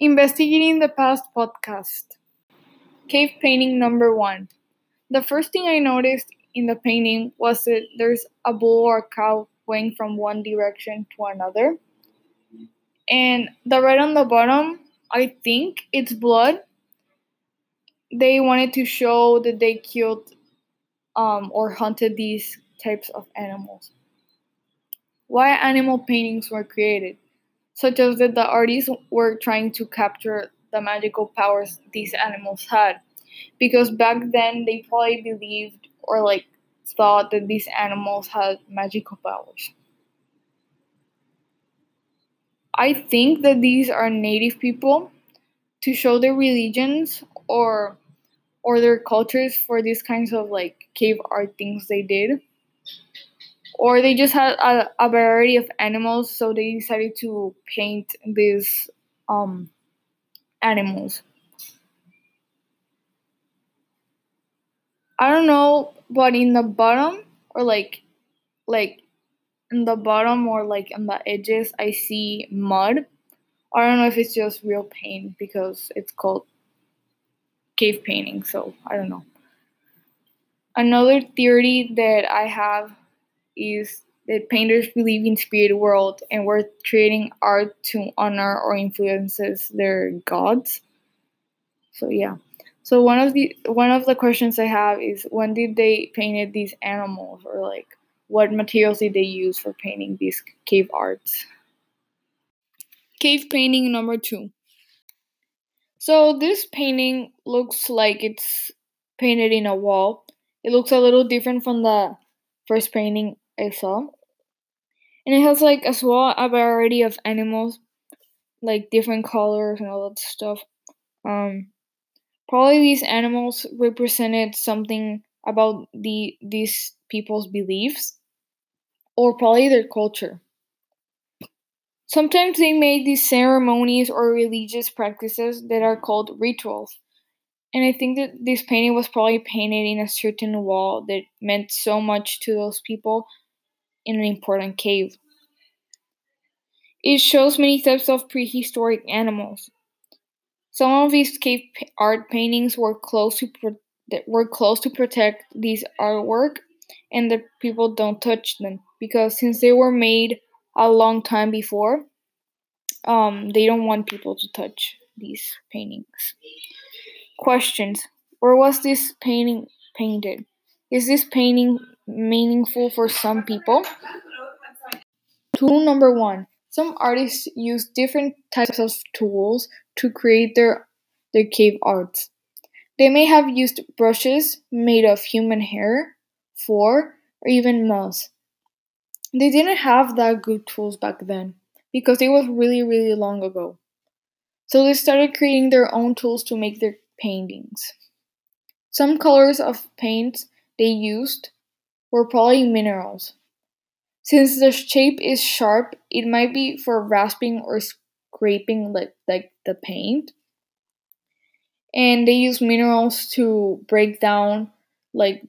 Investigating the Past podcast. Cave painting number one. The first thing I noticed in the painting was that there's a bull or a cow going from one direction to another. And the red on the bottom, I think it's blood. They wanted to show that they killed um, or hunted these types of animals. Why animal paintings were created? Such as that the artists were trying to capture the magical powers these animals had. Because back then they probably believed or like thought that these animals had magical powers. I think that these are native people to show their religions or or their cultures for these kinds of like cave art things they did or they just had a, a variety of animals, so they decided to paint these um, animals. I don't know, but in the bottom or like like in the bottom or like on the edges I see mud. I don't know if it's just real paint because it's called cave painting, so I don't know. Another theory that I have is that painters believe in spirit world and were creating art to honor or influences their gods. So yeah. So one of the one of the questions I have is when did they painted these animals or like what materials did they use for painting these cave arts? Cave painting number 2. So this painting looks like it's painted in a wall. It looks a little different from the first painting I saw. And it has like as well a variety of animals, like different colors and all that stuff. Um, probably these animals represented something about the these people's beliefs, or probably their culture. Sometimes they made these ceremonies or religious practices that are called rituals. And I think that this painting was probably painted in a certain wall that meant so much to those people in an important cave. It shows many types of prehistoric animals. Some of these cave art paintings were close to pro- were close to protect these artwork, and the people don't touch them because since they were made a long time before, um, they don't want people to touch these paintings. Questions: Where was this painting painted? Is this painting meaningful for some people. Tool number one. Some artists use different types of tools to create their, their cave arts. They may have used brushes made of human hair, fur, or even moss. They didn't have that good tools back then because it was really, really long ago. So they started creating their own tools to make their paintings. Some colors of paints they used were probably minerals. Since the shape is sharp, it might be for rasping or scraping like, like the paint. And they use minerals to break down like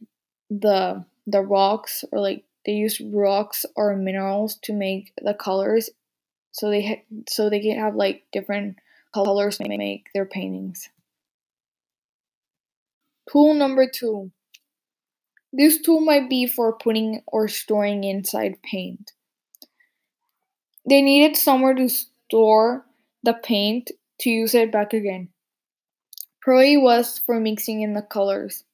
the the rocks or like they use rocks or minerals to make the colors so they ha- so they can have like different colors to make their paintings. Tool number 2 this tool might be for putting or storing inside paint. They needed somewhere to store the paint to use it back again. Probably was for mixing in the colors.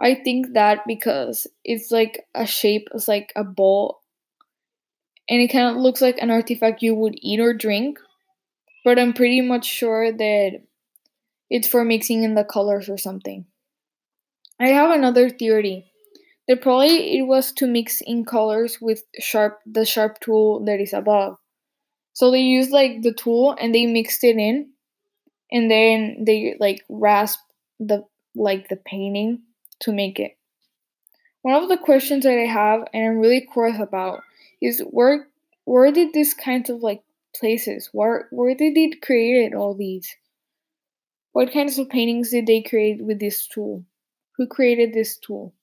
I think that because it's like a shape, it's like a bowl, and it kind of looks like an artifact you would eat or drink. But I'm pretty much sure that it's for mixing in the colors or something. I have another theory. The probably it was to mix in colors with sharp the sharp tool that is above. So they used like the tool and they mixed it in and then they like rasp the like the painting to make it. One of the questions that I have and I'm really curious about is where where did this kinds of like places where where did they create all these? What kinds of paintings did they create with this tool? Who created this tool?